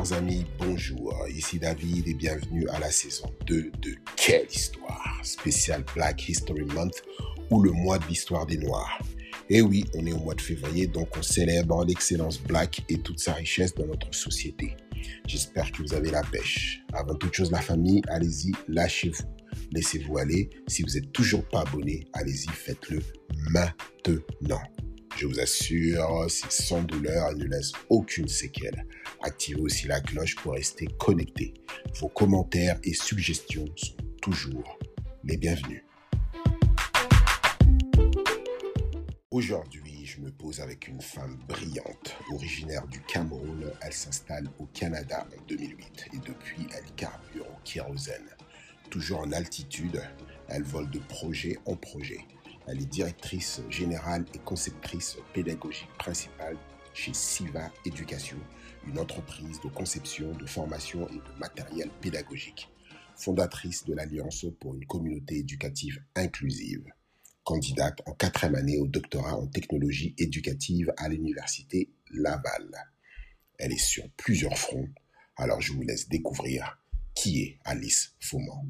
Amis, bonjour. Ici David et bienvenue à la saison 2 de Quelle Histoire Spécial Black History Month ou le mois de l'histoire des Noirs. Et oui, on est au mois de février, donc on célèbre l'excellence black et toute sa richesse dans notre société. J'espère que vous avez la pêche. Avant toute chose, la famille, allez-y, lâchez-vous. Laissez-vous aller. Si vous n'êtes toujours pas abonné, allez-y, faites-le maintenant. Je vous assure, c'est sans douleur et ne laisse aucune séquelle. Activez aussi la cloche pour rester connecté. Vos commentaires et suggestions sont toujours les bienvenus. Aujourd'hui, je me pose avec une femme brillante, originaire du Cameroun. Elle s'installe au Canada en 2008 et depuis, elle carbure au kérosène. Toujours en altitude, elle vole de projet en projet. Elle est directrice générale et conceptrice pédagogique principale chez Siva Éducation, une entreprise de conception, de formation et de matériel pédagogique. Fondatrice de l'Alliance pour une communauté éducative inclusive. Candidate en quatrième année au doctorat en technologie éducative à l'université Laval. Elle est sur plusieurs fronts, alors je vous laisse découvrir qui est Alice Faument.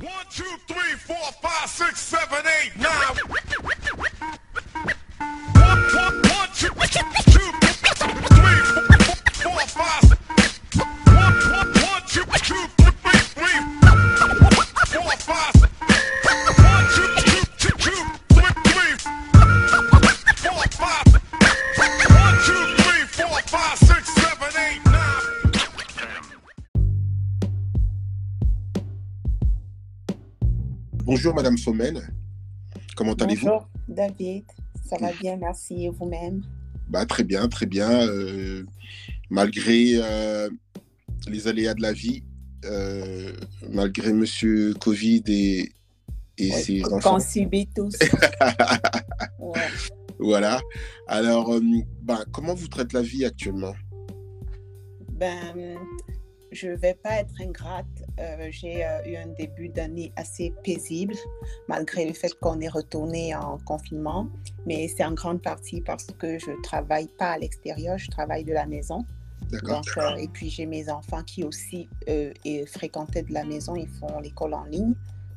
One, two, three, four, five, six, seven, eight, nine. One, one, one, two, Bonjour Madame Sommen, comment allez-vous? Bonjour David, ça va bien, merci et vous-même? bah, Très bien, très bien. euh, malgré euh, les aléas de la vie, euh, malgré Monsieur Covid et, et Ouais, ses Qu'on enfants. subit tous. Ouais. Voilà. Alors, bah, comment vous traitez la vie actuellement? Ben, je ne vais pas être ingrate. Euh, J'ai euh, eu un début d'année assez paisible, malgré le fait qu'on est retourné en confinement. Mais c'est en grande partie parce que je ne travaille pas à l'extérieur, je travaille de la maison. D'accord Donc, euh, et puis j'ai mes enfants qui aussi et fréquentaient de la maison, ils font l'école en ligne.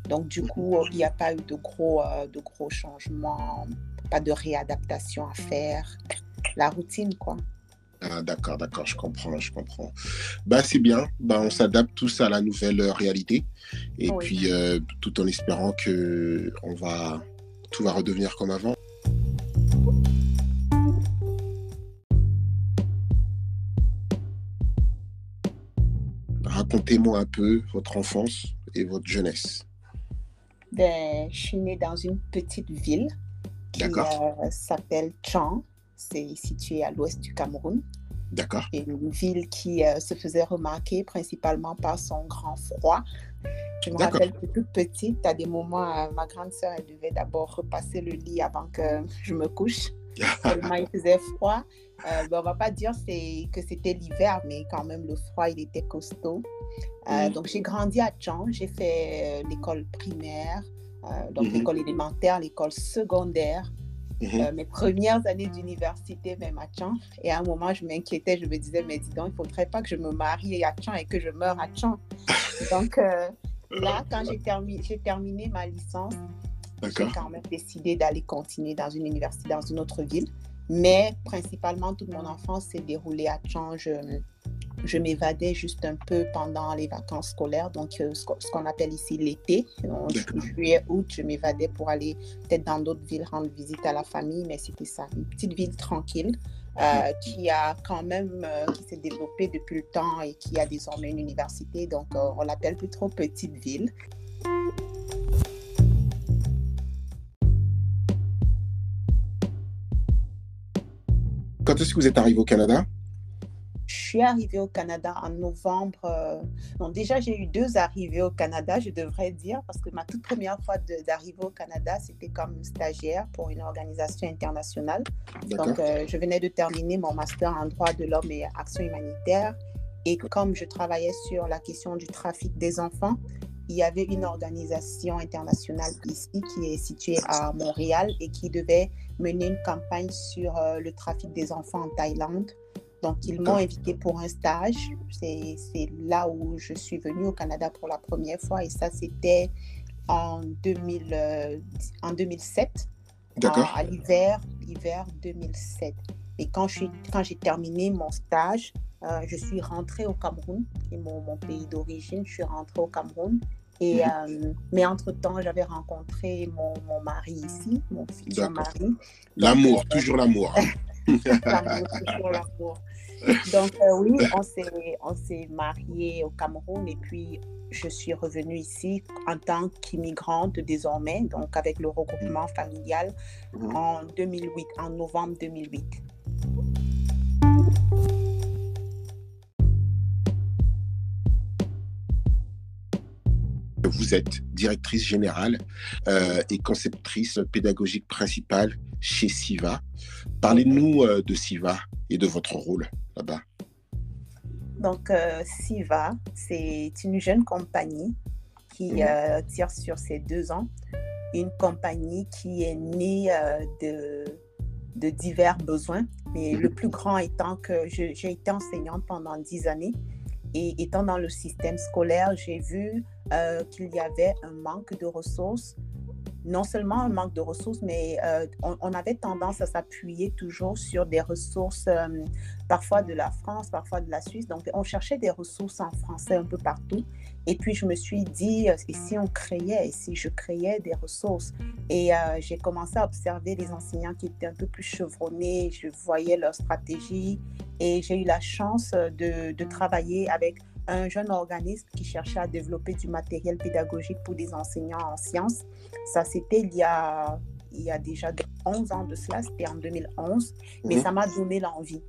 Donc du coup, il n'y a pas eu de gros, de gros changements, pas de réadaptation à faire. La routine, quoi. Ah, d'accord, d'accord, je comprends, je comprends. Bah, c'est bien, bah, on s'adapte tous à la nouvelle euh, réalité et Oui. puis euh, tout en espérant que on va, tout va redevenir comme avant. Racontez-moi un peu votre enfance et votre jeunesse. Ben, je suis née dans une petite ville qui euh, s'appelle Tchang. C'est situé à l'ouest du Cameroun. D'accord une ville qui euh, se faisait remarquer principalement par son grand froid. Je me rappelle que toute petite, à des moments, euh, ma grande sœur, elle devait d'abord repasser le lit avant que je me couche. Tellement il faisait froid. Euh, ben, on va pas dire que c'était l'hiver, mais quand même, le froid, il était costaud. Mhm. Donc, j'ai grandi à Tchang. J'ai fait l'école primaire, donc Mhm. l'école élémentaire, l'école secondaire. Mhm. Euh, mes premières années d'université, même à Tchang. Et à un moment, je m'inquiétais, je me disais, mais dis donc, il ne faudrait pas que je me marie à Tchang et que je meure à Tchang. Donc euh, là, quand j'ai terminé, ma licence, j'ai quand même décidé d'aller continuer dans une université, dans une autre ville. Mais principalement, toute mon enfance s'est déroulée à Tchang. Je, je m'évadais juste un peu pendant les vacances scolaires, donc euh, ce qu'on appelle ici l'été. En juillet, août, je m'évadais pour aller peut-être dans d'autres villes rendre visite à la famille, mais c'était ça, une petite ville tranquille euh, qui a quand même, euh, qui s'est développée depuis le temps et qui a désormais une université, donc on l'appelle plus trop petite ville. Quand est-ce que vous êtes arrivé au Canada? Suis arrivée au Canada en novembre. euh, Non, déjà, j'ai eu deux arrivées au Canada, je devrais dire, parce que ma toute première fois d'arriver au Canada, c'était comme stagiaire pour une organisation internationale. Donc, euh, je venais de terminer mon master en droit de l'homme et action humanitaire. Et comme je travaillais sur la question du trafic des enfants, il y avait une organisation internationale ici qui est située à Montréal et qui devait mener une campagne sur euh, le trafic des enfants en Thaïlande. Donc, ils m'ont invité pour un stage. C'est là où je suis venue au Canada pour la première fois. Et ça, c'était en, 2000, euh, en 2007. D'accord. À, l'hiver, hiver 2007. Et quand j'ai terminé mon stage, euh, je suis rentrée au Cameroun, qui est mon, mon pays d'origine. Je suis rentrée au Cameroun. Et, mhm. euh, mais entre-temps, j'avais rencontré mon, mon, mari ici, mon futur mari. L'amour, toujours l'amour. Hein. Donc oui, on s'est mariés au Cameroun et puis je suis revenue ici en tant qu'immigrante désormais, donc avec le regroupement familial mhm. en 2008, en novembre 2008. Vous êtes directrice générale euh, et conceptrice pédagogique principale chez SIVA. Parlez-nous euh, de SIVA et de votre rôle là-bas. Donc, euh, Siva, c'est une jeune compagnie qui mhm. tire sur ses deux ans. Une compagnie qui est née de, de, divers besoins, mais mhm. le plus grand étant que j'ai été enseignante pendant dix années. Et étant dans le système scolaire, j'ai vu qu'il y avait un manque de ressources non seulement un manque de ressources, mais euh, on, avait tendance à s'appuyer toujours sur des ressources, euh, parfois de la France, parfois de la Suisse. Donc, on cherchait des ressources en français un peu partout. Et puis, je me suis dit, euh, et si on créait, et si je créais des ressources? Et j'ai commencé à observer les enseignants qui étaient un peu plus chevronnés. Je voyais leur stratégie et j'ai eu la chance de, de travailler avec un jeune organisme qui cherchait à développer du matériel pédagogique pour des enseignants en sciences. Ça, c'était il y a, il y a déjà 11 ans de cela, c'était en 2011, mais mhm. ça m'a donné l'envie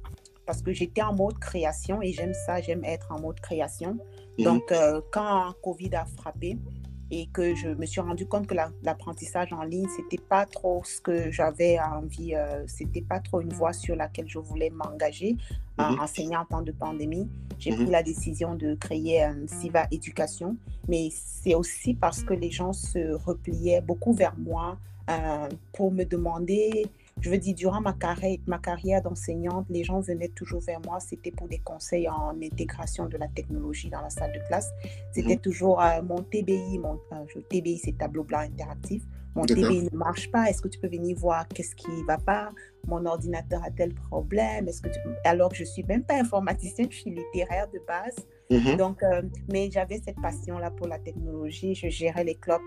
parce que j'étais en mode création et j'aime ça, j'aime être en mode création. Mhm. Donc, euh, quand Covid a frappé, et que je me suis rendu compte que l'apprentissage en ligne, c'était pas trop ce que j'avais envie, euh, c'était pas trop une voie sur laquelle je voulais m'engager en mhm. enseignant en temps de pandémie. J'ai pris mhm. la décision de créer un Siva Éducation, mais c'est aussi parce que les gens se repliaient beaucoup vers moi euh, pour me demander je veux dire, durant ma carrière, ma carrière d'enseignante, les gens venaient toujours vers moi. C'était pour des conseils en intégration de la technologie dans la salle de classe. C'était mhm. toujours euh, mon TBI, mon euh, TBI, c'est tableau blanc interactif. Mon TBI ne marche pas. Est-ce que tu peux venir voir qu'est-ce qui ne va pas? Mon ordinateur a tel problème. Est-ce que alors que je suis même pas informaticienne, je suis littéraire de base. Mhm. Donc, euh, mais j'avais cette passion-là pour la technologie. Je gérais les clubs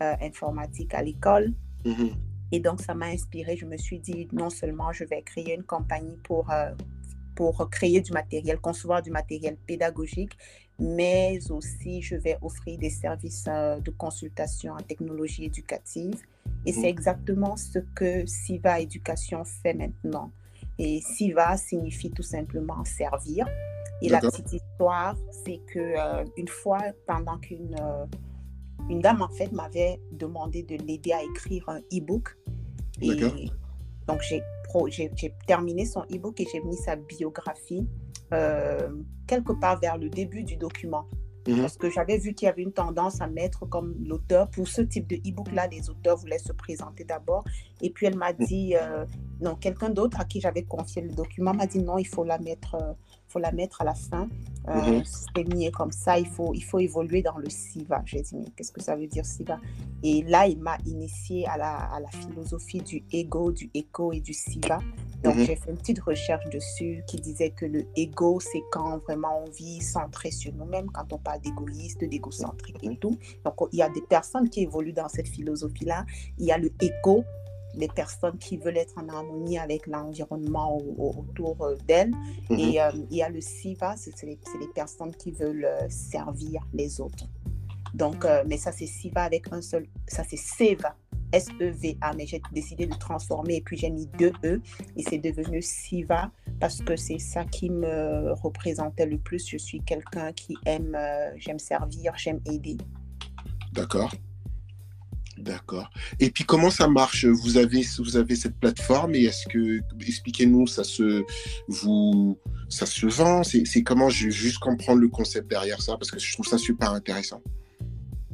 informatiques à l'école. Mhm. Et donc, ça m'a inspiré. Je me suis dit, non seulement je vais créer une compagnie pour, euh, pour créer du matériel, concevoir du matériel pédagogique, mais aussi je vais offrir des services euh, de consultation en technologie éducative. Et c'est mhm. exactement ce que SIVA Éducation fait maintenant. Et SIVA signifie tout simplement servir. Et la petite histoire, c'est que euh, une fois, pendant qu'une une dame, en fait, m'avait demandé de l'aider à écrire un e-book. Donc, j'ai, j'ai, terminé son e-book et j'ai mis sa biographie euh, quelque part vers le début du document. Mhm. Parce que j'avais vu qu'il y avait une tendance à mettre comme l'auteur, pour ce type de e-book-là, les auteurs voulaient se présenter d'abord. Et puis elle m'a mhm. dit, euh, non, quelqu'un d'autre à qui j'avais confié le document m'a dit, non, il faut la mettre, euh, faut la mettre à la fin. Euh, mm comme ça, il faut, il faut évoluer dans le SIVA. J'ai dit, mais qu'est-ce que ça veut dire SIVA? Et là, il m'a initié à la, à la, philosophie du ego, du écho et du SIVA. Donc, mhm. j'ai fait une petite recherche dessus qui disait que le ego, c'est quand vraiment on vit centré sur nous-mêmes, quand on parle d'égoïste, d'égocentrique et mhm. tout. Donc, il y a des personnes qui évoluent dans cette philosophie-là. Il y a le écho, les personnes qui veulent être en harmonie avec l'environnement autour euh, d'elles. Mhm. Et euh, il y a le SIVA, c'est les, les, personnes qui veulent euh, servir les autres. Donc, mais ça, c'est SIVA avec un seul, ça c'est SEVA, S-E-V-A, mais j'ai décidé de transformer et puis j'ai mis deux E et c'est devenu SIVA parce que c'est ça qui me représentait le plus. Je suis quelqu'un qui aime, j'aime servir, j'aime aider. D'accord. D'accord. Et puis comment ça marche? Vous avez vous avez cette plateforme et est-ce que expliquez-nous ça se vous ça se vend? C'est comment je juste comprendre le concept derrière ça? Parce que je trouve ça super intéressant.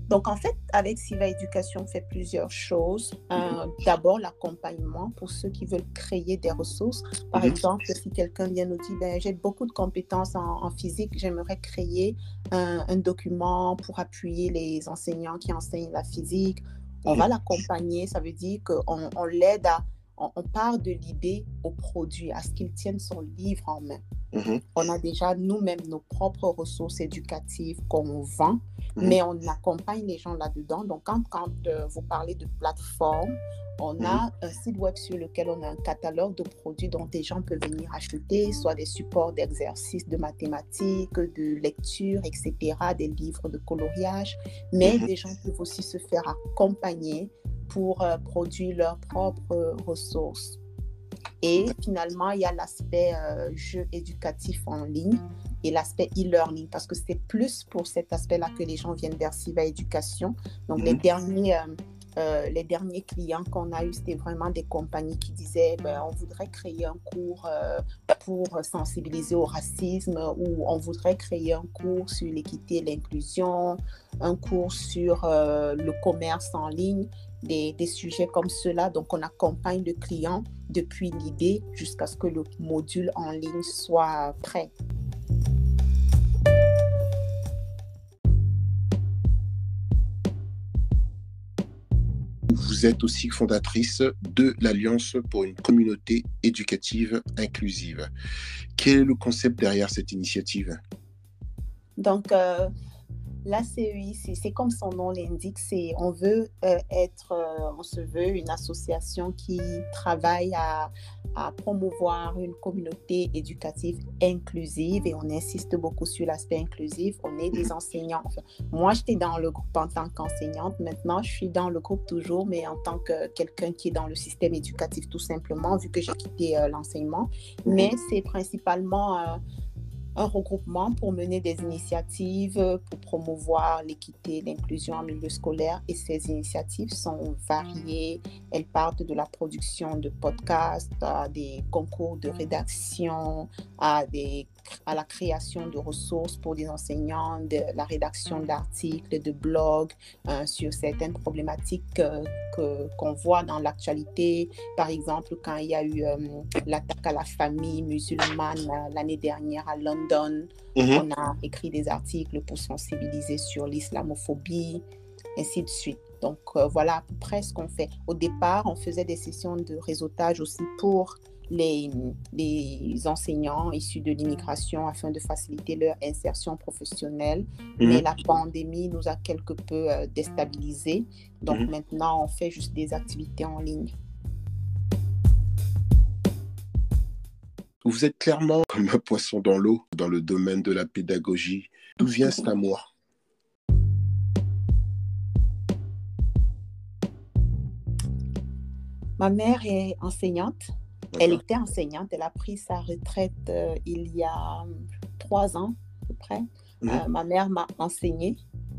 Donc, en fait, avec Siva Éducation, on fait plusieurs choses. Euh, d'abord, l'accompagnement pour ceux qui veulent créer des ressources. Par mhm. exemple, si quelqu'un vient nous dire, ben, j'ai beaucoup de compétences en, physique, j'aimerais créer un, document pour appuyer les enseignants qui enseignent la physique. On va l'accompagner, ça veut dire qu'on on, l'aide à, on, part de l'idée au produit, à ce qu'il tienne son livre en main. Mhm. On a déjà nous-mêmes nos propres ressources éducatives qu'on vend Mhm. mais on accompagne les gens là-dedans. Donc, quand, quand euh, vous parlez de plateforme, on a mhm. un site web sur lequel on a un catalogue de produits dont des gens peuvent venir acheter, soit des supports d'exercices de mathématiques, de lecture, etc., des livres de coloriage, mais des gens peuvent aussi se faire accompagner pour euh, produire leurs propres ressources. Et finalement, il y a l'aspect euh, jeu éducatif en ligne et l'aspect e-learning, parce que c'est plus pour cet aspect-là que les gens viennent vers Siva Éducation. Donc, les, mhm. derniers, euh, euh, les derniers clients qu'on a eu, c'était vraiment des compagnies qui disaient ben, on voudrait créer un cours euh, pour sensibiliser au racisme ou on voudrait créer un cours sur l'équité et l'inclusion, un cours sur le commerce en ligne. Des, des, sujets comme cela. Donc, on accompagne le client depuis l'idée jusqu'à ce que le module en ligne soit prêt. Vous êtes aussi fondatrice de l'Alliance pour une communauté éducative inclusive. Quel est le concept derrière cette initiative? Donc, euh, la CEI, c'est comme son nom l'indique, c'est on veut euh, être, euh, on se veut une association qui travaille à, promouvoir une communauté éducative inclusive et on insiste beaucoup sur l'aspect inclusif. On est des enseignants. moi, j'étais dans le groupe en tant qu'enseignante. Maintenant, je suis dans le groupe toujours, mais en tant que quelqu'un qui est dans le système éducatif tout simplement, vu que j'ai quitté euh, l'enseignement. Mais c'est principalement un regroupement pour mener des initiatives pour promouvoir l'équité, l'inclusion en milieu scolaire. Et ces initiatives sont variées. Elles partent de la production de podcasts à des concours de rédaction, à des à la création de ressources pour des enseignants, de la rédaction d'articles, de blogs euh, sur certaines problématiques euh, que, qu'on voit dans l'actualité. Par exemple, quand il y a eu euh, l'attaque à la famille musulmane l'année dernière à London, mhm. on a écrit des articles pour sensibiliser sur l'islamophobie, ainsi de suite. Donc voilà à peu près ce qu'on fait. Au départ, on faisait des sessions de réseautage aussi pour les, les enseignants issus de l'immigration afin de faciliter leur insertion professionnelle. Mhm. Mais la pandémie nous a quelque peu euh, déstabilisés. Donc mhm. maintenant, on fait juste des activités en ligne. Vous êtes clairement comme un poisson dans l'eau dans le domaine de la pédagogie. D'où vient cet amour? Ma mère est enseignante elle était enseignante, elle a pris sa retraite euh, il y a trois ans à peu près. Mhm. Euh, ma mère m'a enseigné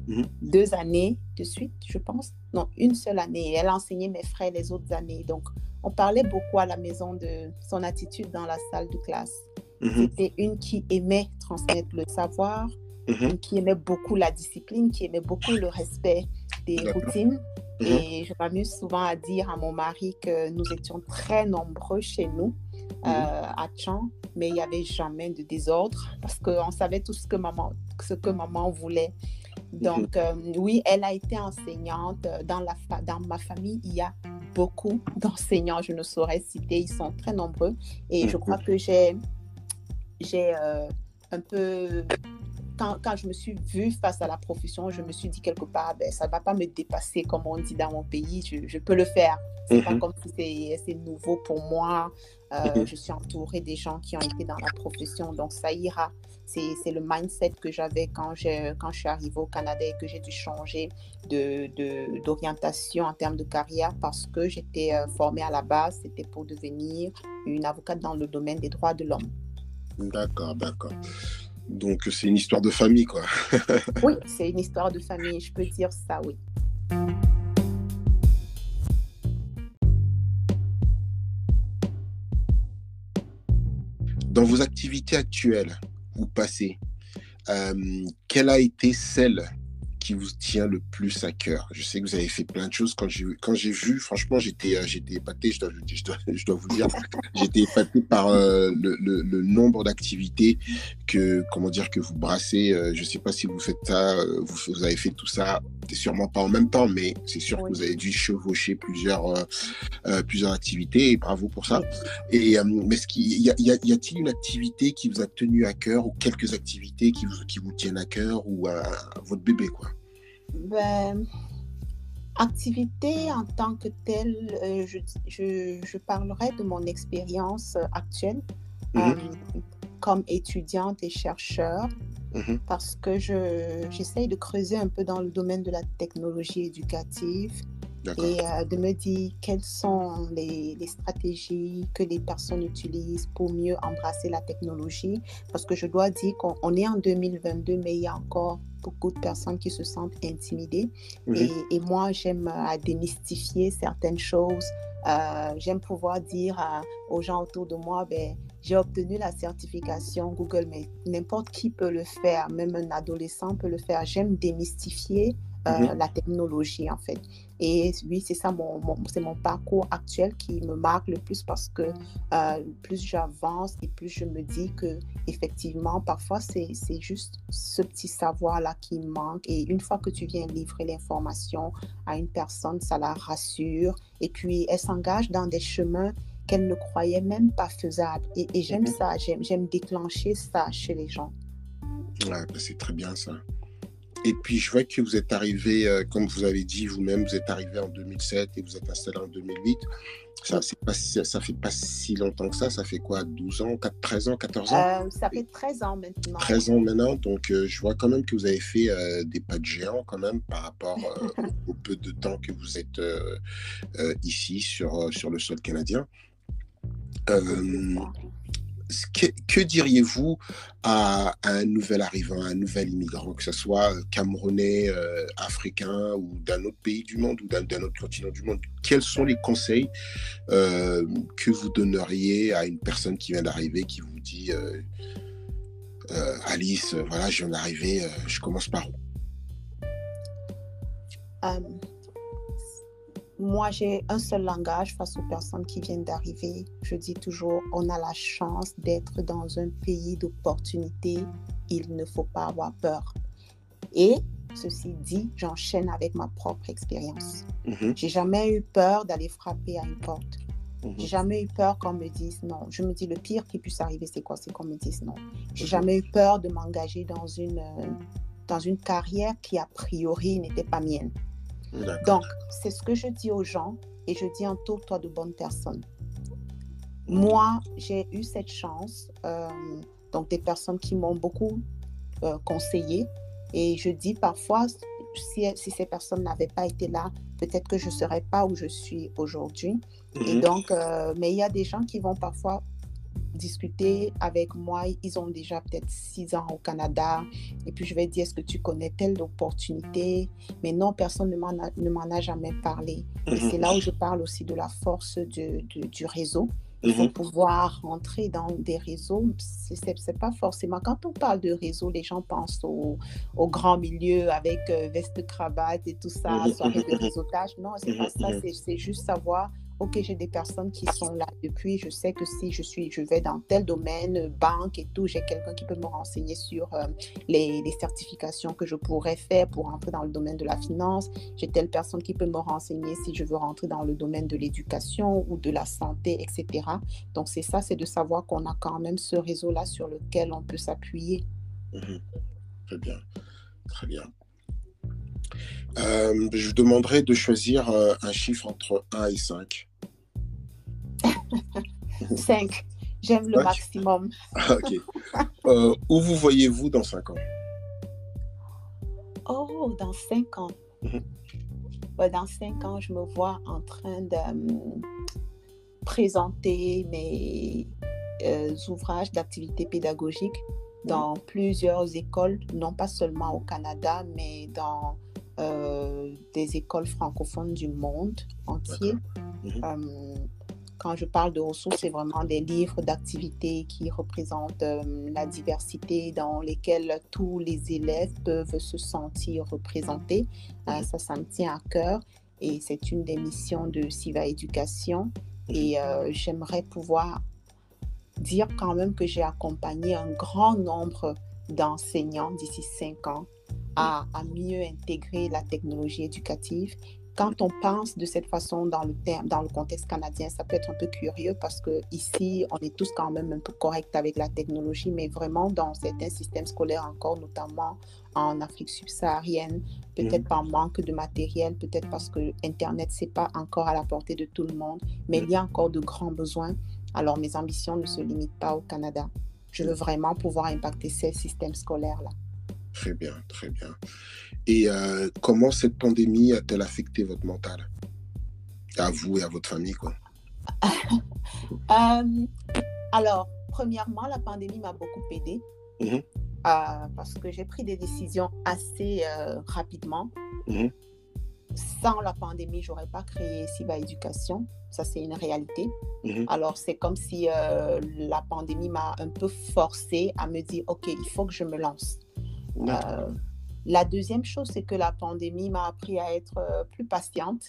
mhm. deux années de suite, je pense. Non, une seule année. Elle a enseigné mes frères les autres années. Donc, on parlait beaucoup à la maison de son attitude dans la salle de classe. Mhm. C'était une qui aimait transmettre le savoir, une qui aimait beaucoup la discipline, qui aimait beaucoup le respect des routines. Mhm. Et je m'amuse souvent à dire à mon mari que nous étions très nombreux chez nous euh, mhm. à Tchan, mais il n'y avait jamais de désordre parce qu'on savait tout ce que maman, ce que maman voulait. Donc, mhm. euh, oui, elle a été enseignante. Dans, la dans ma famille, il y a beaucoup d'enseignants, je ne saurais citer, ils sont très nombreux. Et je crois que j'ai j'ai euh, un peu quand, quand, je me suis vue face à la profession, je me suis dit quelque part, ben, ça ne va pas me dépasser comme on dit dans mon pays, je, je peux le faire. C'est pas mhm. comme si c'est nouveau pour moi. Euh, mhm. Je suis entourée des gens qui ont été dans la profession, donc ça ira. C'est le mindset que j'avais quand, quand je suis arrivée au Canada et que j'ai dû changer d'orientation de, en termes de carrière parce que j'étais euh, formée à la base, c'était pour devenir une avocate dans le domaine des droits de l'homme. D'accord, d'accord. Donc c'est une histoire de famille, quoi. oui, c'est une histoire de famille, je peux dire ça, oui. Dans vos activités actuelles ou passées, euh, quelle a été celle qui vous tient le plus à cœur Je sais que vous avez fait plein de choses. Quand j'ai quand j'ai vu, franchement, j'étais j'étais épaté. Je dois, je dois, je dois vous dire, j'étais épaté par le, le, le, nombre d'activités que comment dire que vous brassez. je sais pas si vous faites ça, vous, vous avez fait tout ça. Sûrement pas en même temps, mais c'est sûr que vous avez dû chevaucher plusieurs plusieurs activités. Et bravo pour ça. Et mais ce qui y, a, y a-t-il une activité qui vous a tenu à cœur ou quelques activités qui vous, qui vous tiennent à cœur ou à, votre bébé quoi? Ben, Activité en tant que telle, euh, je, je, je, parlerai de mon expérience actuelle mhm. euh, comme étudiante et chercheur. Mhm. Parce que j'essaye de creuser un peu dans le domaine de la technologie éducative, et euh, de me dire quelles sont les, les, stratégies que les personnes utilisent pour mieux embrasser la technologie. Parce que je dois dire qu'on est en 2022, mais il y a encore beaucoup de personnes qui se sentent intimidées. Et, et, moi, j'aime euh, démystifier certaines choses. Euh, j'aime pouvoir dire aux gens autour de moi, ben, j'ai obtenu la certification Google, mais n'importe qui peut le faire, même un adolescent peut le faire. J'aime démystifier euh, la technologie, en fait. Et oui, c'est ça, mon, c'est mon parcours actuel qui me marque le plus parce que euh, plus j'avance et plus je me dis que effectivement, parfois, c'est juste ce petit savoir-là qui manque. Et une fois que tu viens livrer l'information à une personne, ça la rassure. Et puis, elle s'engage dans des chemins qu'elle ne croyait même pas faisables. Et, j'aime ça, j'aime déclencher ça chez les gens. Ouais, bah, c'est très bien ça. Et puis, je vois que vous êtes arrivé, euh, comme vous avez dit vous-même, vous êtes arrivé en 2007 et vous êtes installé en 2008. Ça ne ça fait pas si longtemps que ça. Ça fait quoi 12 ans, 4, 13 ans, 14 ans? Euh, Ça fait 13 ans maintenant. 13 ans maintenant. Donc, euh, je vois quand même que vous avez fait des pas de géant quand même par rapport au peu de temps que vous êtes ici sur, sur le sol canadien que, diriez-vous à, un nouvel arrivant, à un nouvel immigrant, que ce soit euh, camerounais, euh, africain ou d'un autre pays du monde ou d'un autre continent du monde? Quels sont les conseils euh, que vous donneriez à une personne qui vient d'arriver, qui vous dit Alice, voilà, je viens d'arriver, je commence par où? Moi, j'ai un seul langage face aux personnes qui viennent d'arriver. Je dis toujours, on a la chance d'être dans un pays d'opportunité. Il ne faut pas avoir peur. Et ceci dit, j'enchaîne avec ma propre expérience. Mm J'ai jamais eu peur d'aller frapper à une porte. Mhm. J'ai jamais eu peur qu'on me dise non. Je me dis le pire qui puisse arriver, c'est quoi? C'est qu'on me dise non. J'ai mhm. jamais eu peur de m'engager dans une, euh, dans une carrière qui a priori n'était pas mienne. Donc, c'est ce que je dis aux gens et je dis entoure-toi de bonnes personnes. Moi, j'ai eu cette chance, euh, donc des personnes qui m'ont beaucoup euh, conseillé et je dis parfois, si, si ces personnes n'avaient pas été là, peut-être que je ne serais pas où je suis aujourd'hui. Et mhm. donc, euh, mais il y a des gens qui vont parfois discuter avec moi. Ils ont déjà peut-être six ans au Canada. Et puis je vais dire, est-ce que tu connais telle opportunité? Mais non, personne ne m'en a, jamais parlé. Et mhm. c'est là où je parle aussi de la force du, du, réseau. Il faut mhm. pouvoir rentrer dans des réseaux. C'est pas forcément. Quand on parle de réseau, les gens pensent au, au grand milieu avec euh, veste, cravate et tout ça, mhm. soirée de réseautage. Non, c'est pas ça. C'est juste savoir ok, j'ai des personnes qui sont là depuis, je sais que si je suis, je vais dans tel domaine, banque et tout, j'ai quelqu'un qui peut me renseigner sur euh, les, certifications que je pourrais faire pour entrer dans le domaine de la finance. J'ai telle personne qui peut me renseigner si je veux rentrer dans le domaine de l'éducation ou de la santé, etc. Donc c'est ça, c'est de savoir qu'on a quand même ce réseau-là sur lequel on peut s'appuyer. Mhm. Très bien, très bien. Euh, je vous demanderai de choisir euh, un chiffre entre 1 et 5. 5. J'aime le maximum. ok. Euh, où vous voyez-vous dans 5 ans? Oh, dans 5 ans. Mhm. dans 5 ans, je me vois en train de présenter mes ouvrages d'activité pédagogique dans plusieurs écoles, non pas seulement au Canada, mais dans euh, des écoles francophones du monde entier. Mhm. Euh, quand je parle de ressources, c'est vraiment des livres d'activités qui représentent euh, la diversité dans lesquels tous les élèves peuvent se sentir représentés. Euh, ça, ça me tient à cœur et c'est une des missions de Siva Éducation. Et euh, j'aimerais pouvoir dire quand même que j'ai accompagné un grand nombre d'enseignants d'ici cinq ans à, à, mieux intégrer la technologie éducative quand on pense de cette façon dans le, terme, dans le contexte canadien, ça peut être un peu curieux parce que ici, on est tous quand même un peu corrects avec la technologie, mais vraiment dans certains systèmes scolaires encore, notamment en Afrique subsaharienne, peut-être mhm. par manque de matériel, peut-être parce que Internet, c'est pas encore à la portée de tout le monde, mais il y a encore de grands besoins. Alors, mes ambitions ne se limitent pas au Canada. Je veux vraiment pouvoir impacter ces systèmes scolaires-là. Très bien, très bien. Et euh, comment cette pandémie a-t-elle affecté votre mental? À vous et à votre famille, quoi. Euh, alors, premièrement, la pandémie m'a beaucoup aidé. Mmh euh, parce que j'ai pris des décisions assez rapidement. Mmh Sans la pandémie, j'aurais pas créé Siva Éducation. Ça, c'est une réalité. Mmh Alors, c'est comme si la pandémie m'a un peu forcé à me dire, OK, il faut que je me lance. La deuxième chose, c'est que la pandémie m'a appris à être euh, plus patiente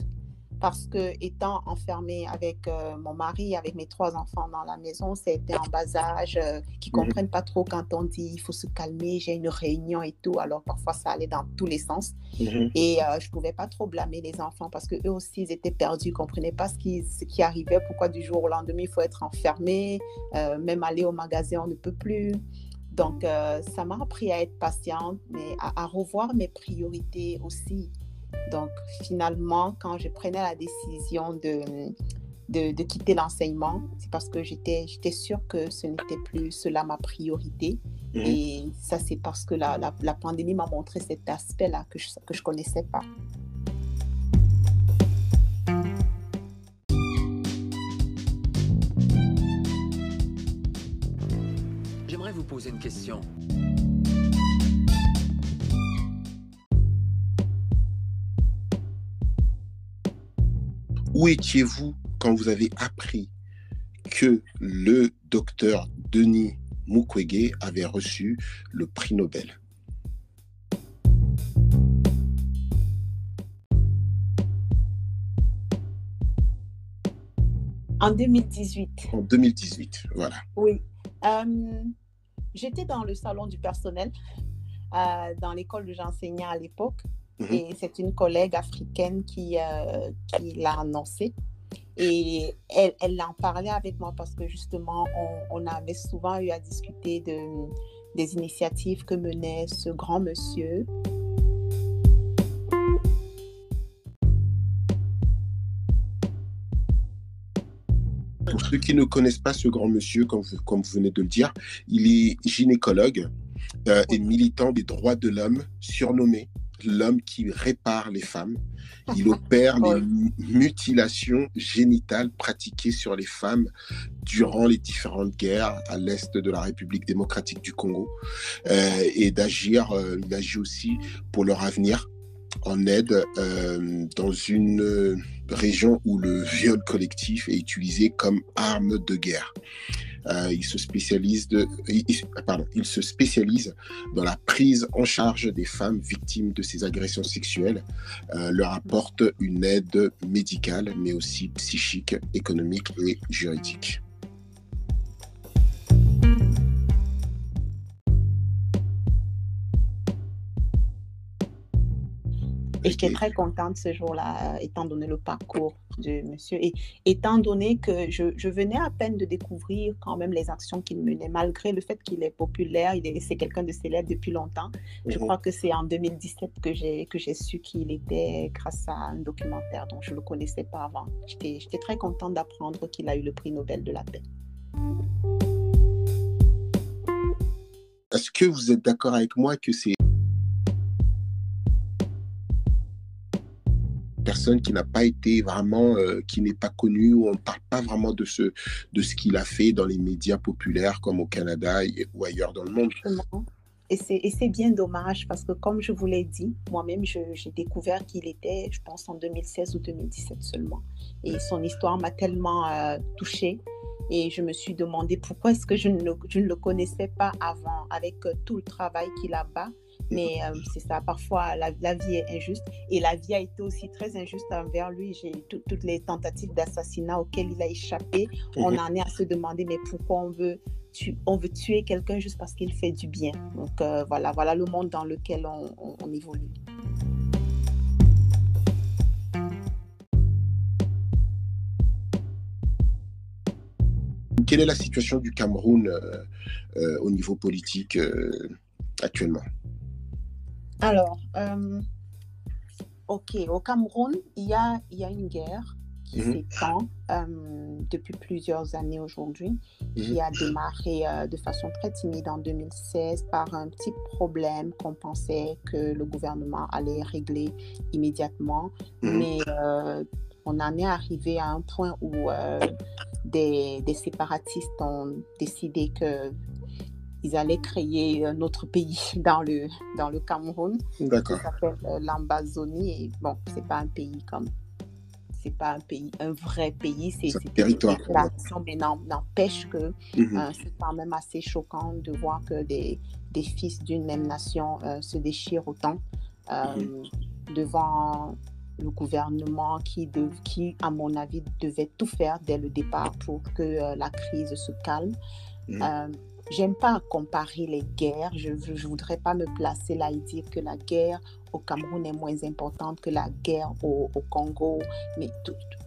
parce que étant enfermée avec euh, mon mari, avec mes trois enfants dans la maison, c'était en bas âge, euh, qui ne mhm. comprennent pas trop quand on dit il faut se calmer, j'ai une réunion et tout. Alors parfois ça allait dans tous les sens. Mhm. Et je ne pouvais pas trop blâmer les enfants parce qu'eux aussi ils étaient perdus, ils ne comprenaient pas ce qui, ce qui arrivait, pourquoi du jour au lendemain il faut être enfermé, même aller au magasin on ne peut plus. Donc, euh, ça m'a appris à être patiente, mais à, revoir mes priorités aussi. Donc, finalement, quand je prenais la décision de, de, quitter l'enseignement, c'est parce que j'étais sûre que ce n'était plus cela ma priorité. Mhm. Et ça, c'est parce que la, la, pandémie m'a montré cet aspect-là que je ne connaissais pas. Poser une question. Où étiez-vous quand vous avez appris que le docteur Denis Mukwege avait reçu le prix Nobel? En 2018. En 2018, voilà. Oui. Euh, J'étais dans le salon du personnel euh, dans l'école où j'enseignais à l'époque. Mhm. Et c'est une collègue africaine qui, euh, qui l'a annoncé. Et elle, elle en parlait avec moi parce que justement, on, on, avait souvent eu à discuter de, des initiatives que menait ce grand monsieur. Pour ceux qui ne connaissent pas ce grand monsieur, comme vous, comme vous venez de le dire, il est gynécologue euh, et militant des droits de l'homme, surnommé l'homme qui répare les femmes. Il opère les mutilations génitales pratiquées sur les femmes durant les différentes guerres à l'est de la République démocratique du Congo euh, et d'agir, euh, il agit aussi pour leur avenir en aide euh, dans une euh, région où le viol collectif est utilisé comme arme de guerre. Euh, il, se spécialise de, pardon, il se spécialise dans la prise en charge des femmes victimes de ces agressions sexuelles, leur apporte une aide médicale, mais aussi psychique, économique et juridique. J'étais très contente ce jour-là, euh, étant donné le parcours de monsieur. Et étant donné que je, je venais à peine de découvrir quand même les actions qu'il menait, malgré le fait qu'il est populaire, il est, c'est quelqu'un de célèbre depuis longtemps. Je mhm. crois que c'est en 2017 que j'ai, que j'ai su qu'il était grâce à un documentaire dont je ne le connaissais pas avant. J'étais, j'étais très contente d'apprendre qu'il a eu le prix Nobel de la paix. Est-ce que vous êtes d'accord avec moi que c'est personne qui n'a pas été vraiment, euh, qui n'est pas connu, ou on ne parle pas vraiment de ce, de ce qu'il a fait dans les médias populaires comme au Canada ou ailleurs dans le monde. Et c'est bien dommage parce que, comme je vous l'ai dit, moi-même, j'ai découvert qu'il était, je pense, en 2016 ou 2017 seulement. Et son histoire m'a tellement euh, touchée. Et je me suis demandé pourquoi est-ce que je ne, je ne, le connaissais pas avant, avec euh, tout le travail qu'il a bas. Mais euh, c'est ça, parfois la, la, vie est injuste. Et la vie a été aussi très injuste envers lui. J'ai toutes les tentatives d'assassinat auxquelles il a échappé. On mhm. en est à se demander, mais pourquoi on veut on veut tuer quelqu'un juste parce qu'il fait du bien. Donc euh, voilà, voilà le monde dans lequel on, évolue. Quelle est la situation du Cameroun euh, euh, au niveau politique actuellement? Alors, ok, au Cameroun, il y a, il y a une guerre qui mhm. s'étend euh, depuis plusieurs années aujourd'hui, qui mhm. a démarré euh, de façon très timide en 2016 par un petit problème qu'on pensait que le gouvernement allait régler immédiatement. Mhm. Mais euh, on en est arrivé à un point où des, des, séparatistes ont décidé que ils allaient créer un autre pays dans le, dans le Cameroun. D'accord. Ça s'appelle l'Ambazonie. Et bon, c'est pas un pays comme c'est pas un pays, un vrai pays, c'est un territoire. mais n'empêche que mhm. euh, c'est quand même assez choquant de voir que des, des fils d'une même nation euh, se déchirent autant euh, mhm. devant le gouvernement qui, de, qui, à mon avis, devait tout faire dès le départ pour que la crise se calme. Mhm. J'aime pas comparer les guerres. Je ne voudrais pas me placer là et dire que la guerre au Cameroun est moins importante que la guerre au, Congo. Mais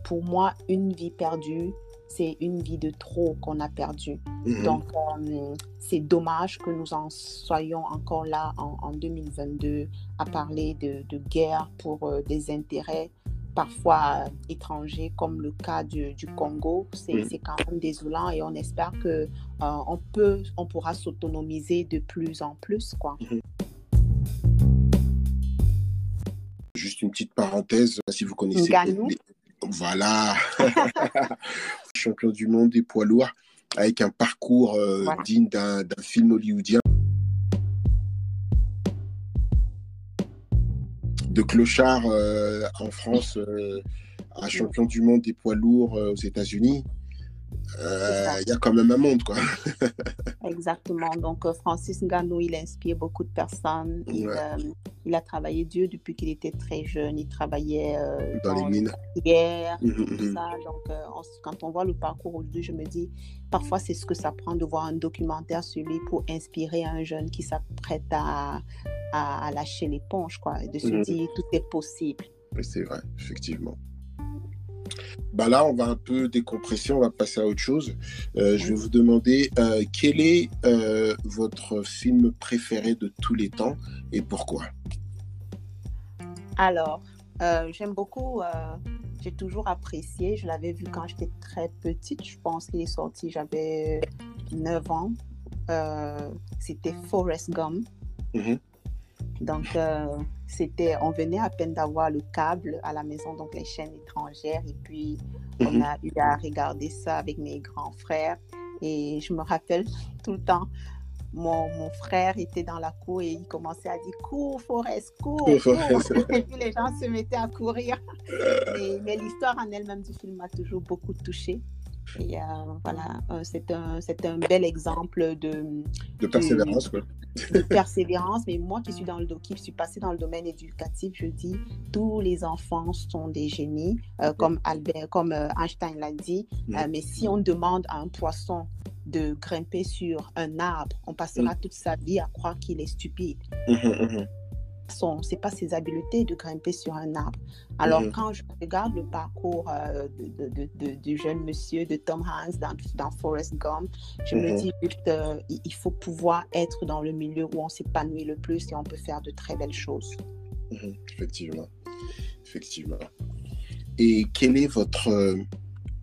pour moi, une vie perdue, c'est une vie de trop qu'on a perdue. Mhm. Donc, euh, c'est dommage que nous en soyons encore là en, 2022 à parler de, guerre pour euh, des intérêts parfois étrangers, comme le cas du, Congo. C'est quand même désolant et on espère que euh, on peut, on pourra s'autonomiser de plus en plus, quoi. Mm-hmm. Juste une petite parenthèse, si vous connaissez. Voilà, champion du monde des poids lourds avec un parcours euh, digne d'un film hollywoodien. De clochard euh, en France euh, à champion du monde des poids lourds euh, aux États-Unis. Il y a quand même un monde, quoi. Exactement. Donc, Francis Ngannou, il inspire beaucoup de personnes. Il, a travaillé Dieu depuis qu'il était très jeune. Il travaillait dans, les mines. Guerre, mmh, mmh, tout mmh. ça. Donc, quand on voit le parcours aujourd'hui, je me dis, parfois, c'est ce que ça prend de voir un documentaire sur lui pour inspirer un jeune qui s'apprête à, à, lâcher l'éponge, quoi, et de se mm. dire tout est possible. C'est vrai, effectivement. Bah là, on va un peu décompresser, on va passer à autre chose. Euh, je vais vous demander euh, quel est euh, votre film préféré de tous les temps et pourquoi? Alors, j'aime beaucoup, j'ai toujours apprécié, je l'avais vu quand j'étais très petite, je pense qu'il est sorti, j'avais 9 ans. C'était Forrest Gump. Mm-hmm. Donc, euh, c'était, on venait à peine d'avoir le câble à la maison, donc les chaînes étrangères. Et puis, on mhm. a eu à regarder ça avec mes grands frères. Et je me rappelle tout le temps, mon, mon, frère était dans la cour et il commençait à dire cours, Forest, cours, cours. et puis les gens se mettaient à courir. mais l'histoire en elle-même du film m'a toujours beaucoup touchée. Et euh, voilà, euh, c'est un, un bel exemple de, de persévérance. quoi. de persévérance. Mais moi qui suis dans le qui suis passée dans le domaine éducatif, je dis tous les enfants sont des génies, euh, comme Albert, comme Einstein l'a dit. mais si on demande à un poisson de grimper sur un arbre, on passera toute sa vie à croire qu'il est stupide. Mmh, mmh, mmh son, c'est pas ses habiletés de grimper sur un arbre. Alors, mhm. quand je regarde le parcours euh, de, de, du jeune monsieur de Tom Hanks dans, dans Forrest Gump, je me mhm. dis juste, euh, il faut pouvoir être dans le milieu où on s'épanouit le plus et on peut faire de très belles choses. Mhm. Effectivement. Effectivement. Et quelle est votre euh,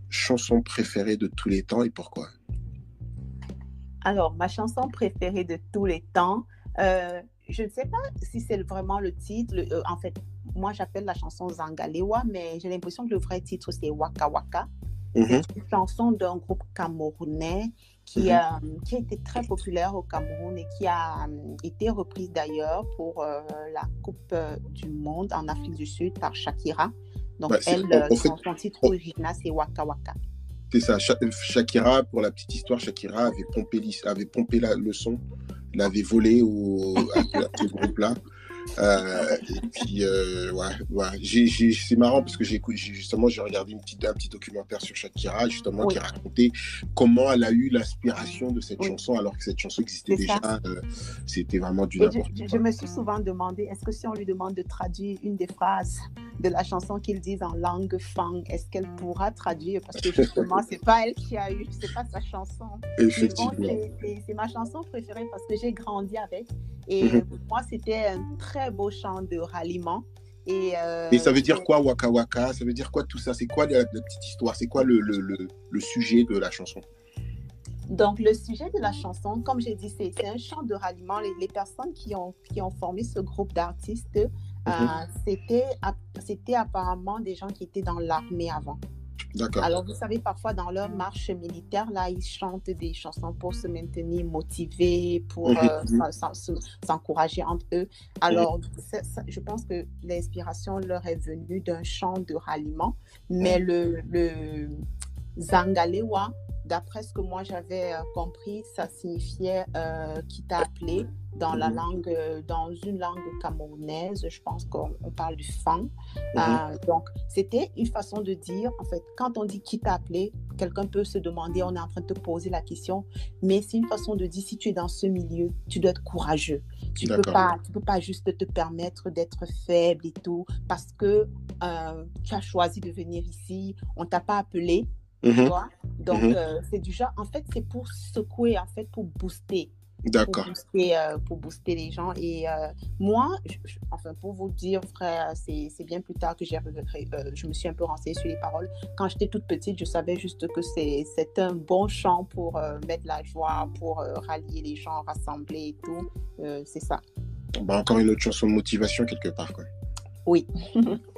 chanson préférée de tous les temps et pourquoi? Alors, ma chanson préférée de tous les temps, je ne sais pas si c'est vraiment le titre. Euh, en fait, moi, j'appelle la chanson Zangalewa, mais j'ai l'impression que le vrai titre, c'est Waka Waka. C'est mhm. une chanson d'un groupe camerounais qui, mhm. qui, a été très populaire au Cameroun et qui a été reprise d'ailleurs pour la Coupe du Monde en Afrique du Sud par Shakira. Donc, bah, elle, son, titre original, c'est Waka Waka. C'est ça. Shakira, pour la petite histoire, Shakira avait pompé, avait pompé la, le son, l'avait volé au, à, ce groupe-là. Euh, et puis, euh, ouais, ouais. c'est marrant parce que j'ai justement j'ai regardé une petite, un petit documentaire sur Shakira justement qui racontait comment elle a eu l'inspiration de cette chanson alors que cette chanson existait déjà. Euh, c'était vraiment du n'importe quoi. Je, me suis souvent demandé est-ce que si on lui demande de traduire une des phrases de la chanson qu'il dit en langue fang, est-ce qu'elle pourra traduire? Parce que justement c'est pas elle qui a eu, c'est pas sa chanson. Effectivement. c'est ma chanson préférée parce que j'ai grandi avec et mhm. pour moi c'était un très beau chant de ralliement. Et, euh, et ça veut dire quoi, Waka Waka? Ça veut dire quoi tout ça? C'est quoi la, petite histoire? C'est quoi le, le, le, sujet de la chanson? Donc, le sujet de la chanson, comme j'ai dit, c'est un chant de ralliement. Les, les, personnes qui ont, qui ont formé ce groupe d'artistes, euh, mhm. c'était apparemment des gens qui étaient dans l'armée avant. Alors, vous savez, parfois dans leur marche militaire, là, ils chantent des chansons pour se maintenir motivés, pour mhm, euh, mhm. s'encourager entre eux. Alors, je pense que l'inspiration leur est venue d'un chant de ralliement, mais le, le Zangalewa, d'après ce que moi j'avais euh, compris, ça signifiait euh, qui t'a appelé dans la mhm. langue, euh, dans une langue camerounaise. Je pense qu'on parle du fang. Mhm. donc, c'était une façon de dire, en fait, quand on dit qui t'a appelé, quelqu'un peut se demander, on est en train de te poser la question, mais c'est une façon de dire si tu es dans ce milieu, tu dois être courageux. Tu ne peux, pas, tu peux pas juste te permettre d'être faible et tout parce que tu as choisi de venir ici, on t'a pas appelé. Mhm. Donc, mhm. euh, c'est du genre, en fait, c'est pour secouer, en fait, pour booster. D'accord. Pour, booster, euh, pour booster les gens. Et euh, moi, enfin, pour vous dire, frère, c'est bien plus tard que j'ai je me suis un peu renseignée sur les paroles. Quand j'étais toute petite, je savais juste que c'est un bon chant pour mettre la joie, pour rallier les gens, rassembler et tout. c'est ça. Bah, encore une autre chanson de motivation quelque part, quoi. Oui.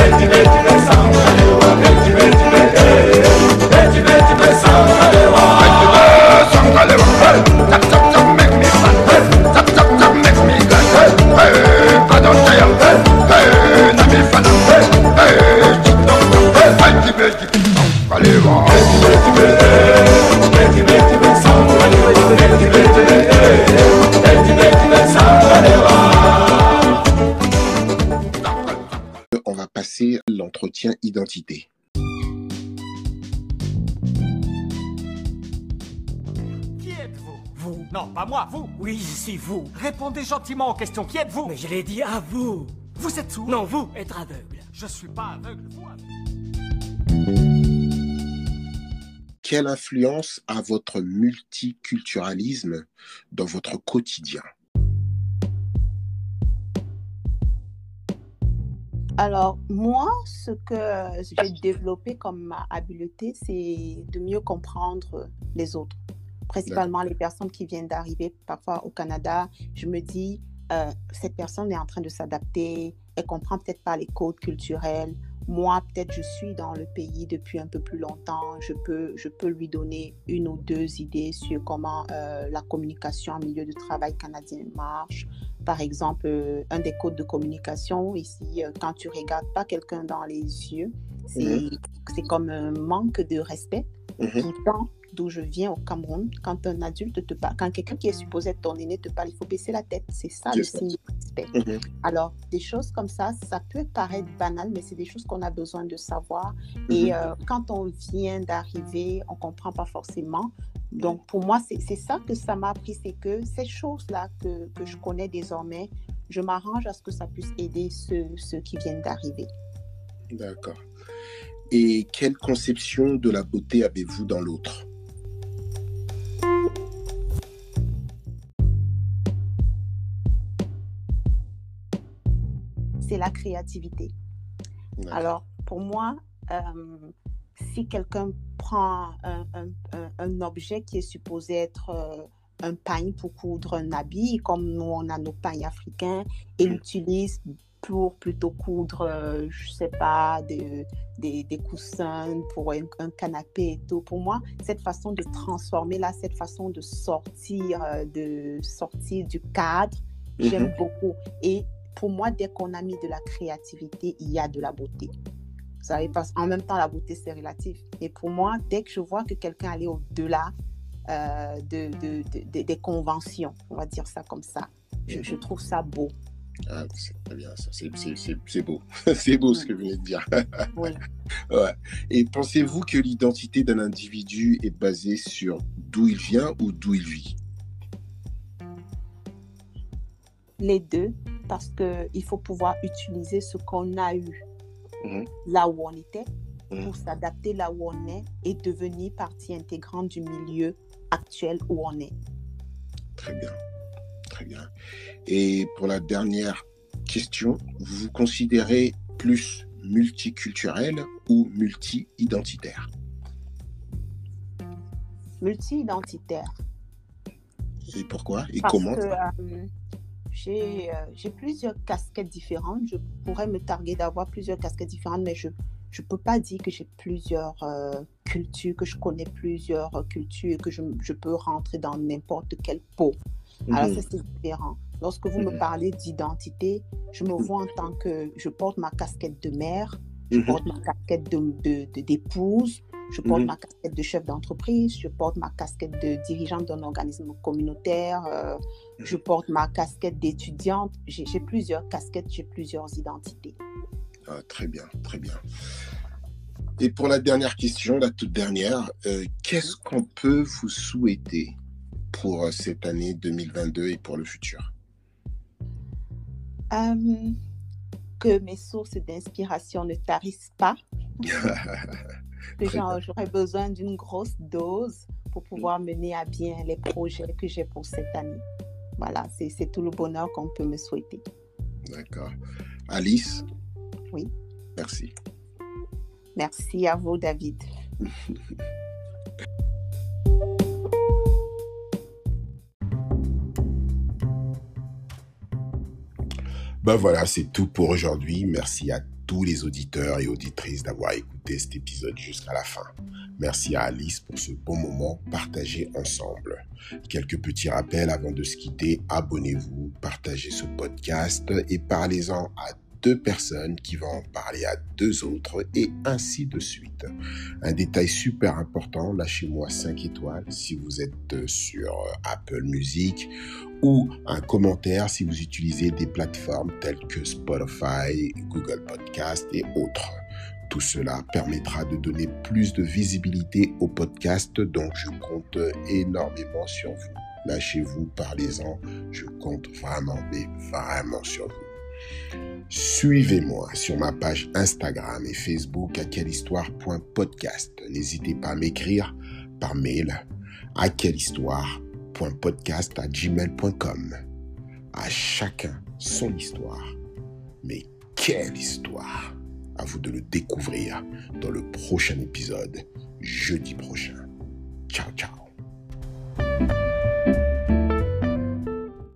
Oui, c'est vous. Répondez gentiment aux questions. Qui êtes-vous? Mais je l'ai dit à vous. Vous êtes sourd Non, vous, être aveugle. Je suis pas aveugle, vous quelle influence a votre multiculturalisme dans votre quotidien? Alors, moi, ce que j'ai développé comme habileté, c'est de mieux comprendre les autres, principalement les personnes qui viennent d'arriver parfois au Canada. Je me dis, euh, cette personne est en train de s'adapter, elle comprend peut-être pas les codes culturels, moi, peut-être je suis dans le pays depuis un peu plus longtemps, je peux, je peux lui donner une ou deux idées sur comment euh, la communication en milieu de travail canadien marche. Par exemple, euh, un des codes de communication ici, quand tu regardes pas quelqu'un dans les yeux, c'est mm-hmm. comme un manque de respect. Pourtant, d'où je viens au Cameroun, quand un adulte te parle, quand quelqu'un qui est supposé être ton aîné te parle, il faut baisser la tête. C'est ça le signe de respect. Mhm. Alors, des choses comme ça, ça peut paraître banal, mais c'est des choses qu'on a besoin de savoir. Et mhm. euh, quand on vient d'arriver, on ne comprend pas forcément. Donc, pour moi, c'est ça que ça m'a appris, c'est que ces choses-là que, que, je connais désormais, je m'arrange à ce que ça puisse aider ceux, ceux qui viennent d'arriver. D'accord. Et quelle conception de la beauté avez-vous dans l'autre? C'est la créativité. Alors, pour moi, euh, si quelqu'un prend un, un, un, objet qui est supposé être euh, un pagne pour coudre un habit, comme nous on a nos pagnes africains, et mm. l'utilise pour plutôt coudre, euh, je sais pas, des, des, des coussins pour un, canapé et tout. Pour moi, cette façon de transformer là, cette façon de sortir, euh, de sortir du cadre, j'aime mm-hmm. beaucoup. Et pour moi, dès qu'on a mis de la créativité, il y a de la beauté. Vous savez, parce en même temps, la beauté, c'est relatif. Et pour moi, dès que je vois que quelqu'un allait au-delà euh, de, de, des conventions, on va dire ça comme ça, je, trouve ça beau. Ah, c'est très bien ça, c'est beau. c'est beau ce que vous venez de dire. ouais. Et pensez-vous que l'identité d'un individu est basée sur d'où il vient ou d'où il vit? Les deux, parce qu'il faut pouvoir utiliser ce qu'on a eu Mhm. là où on était, mhm. pour s'adapter là où on est et devenir partie intégrante du milieu actuel où on est. Très bien, très bien. Et pour la dernière question, vous vous considérez plus multiculturel ou multi-identitaire? Multi-identitaire. Et pourquoi? Et comment euh, j'ai plusieurs casquettes différentes. Je pourrais me targuer d'avoir plusieurs casquettes différentes, mais je ne peux pas dire que j'ai plusieurs euh, cultures, que je connais plusieurs euh, cultures et que je, je, peux rentrer dans n'importe quelle peau. Alors, mhm. ça, c'est différent. Lorsque vous me mhm. parlez d'identité, je me vois en tant que je porte ma casquette de mère, je mhm. porte ma casquette d'épouse, je porte ma casquette de chef d'entreprise, je porte ma casquette de dirigeante d'un organisme communautaire, je porte ma casquette d'étudiante. J'ai plusieurs casquettes, j'ai plusieurs identités. Ah, très bien, très bien. Et pour la dernière question, la toute dernière, euh, qu'est-ce qu'on peut vous souhaiter pour euh, cette année 2022 et pour le futur? Euh, Que mes sources d'inspiration ne tarissent pas. J'aurais besoin d'une grosse dose pour pouvoir mener à bien les projets que j'ai pour cette année voilà, c'est tout le bonheur qu'on peut me souhaiter. D'accord. Alice? Oui. Merci. Merci à vous, David. ben voilà, c'est tout pour aujourd'hui. Merci à tous les auditeurs et auditrices d'avoir écouté cet épisode jusqu'à la fin. Merci à Alice pour ce bon moment partagé ensemble. Quelques petits rappels avant de se quitter. Abonnez-vous, partagez ce podcast et parlez-en à deux personnes qui vont en parler à deux autres et ainsi de suite. Un détail super important, lâchez-moi 5 étoiles si vous êtes sur Apple Music ou un commentaire si vous utilisez des plateformes telles que Spotify, Google Podcast et autres. Tout cela permettra de donner plus de visibilité au podcast, donc je compte énormément sur vous. Lâchez-vous, parlez-en, je compte vraiment, mais vraiment sur vous. Suivez-moi sur ma page Instagram et Facebook à quellehistoire.podcast. N'hésitez pas à m'écrire par mail à quellehistoire.podcast à gmail.com. À chacun son histoire. Mais quelle histoire! À vous de le découvrir dans le prochain épisode, jeudi prochain. Ciao, ciao.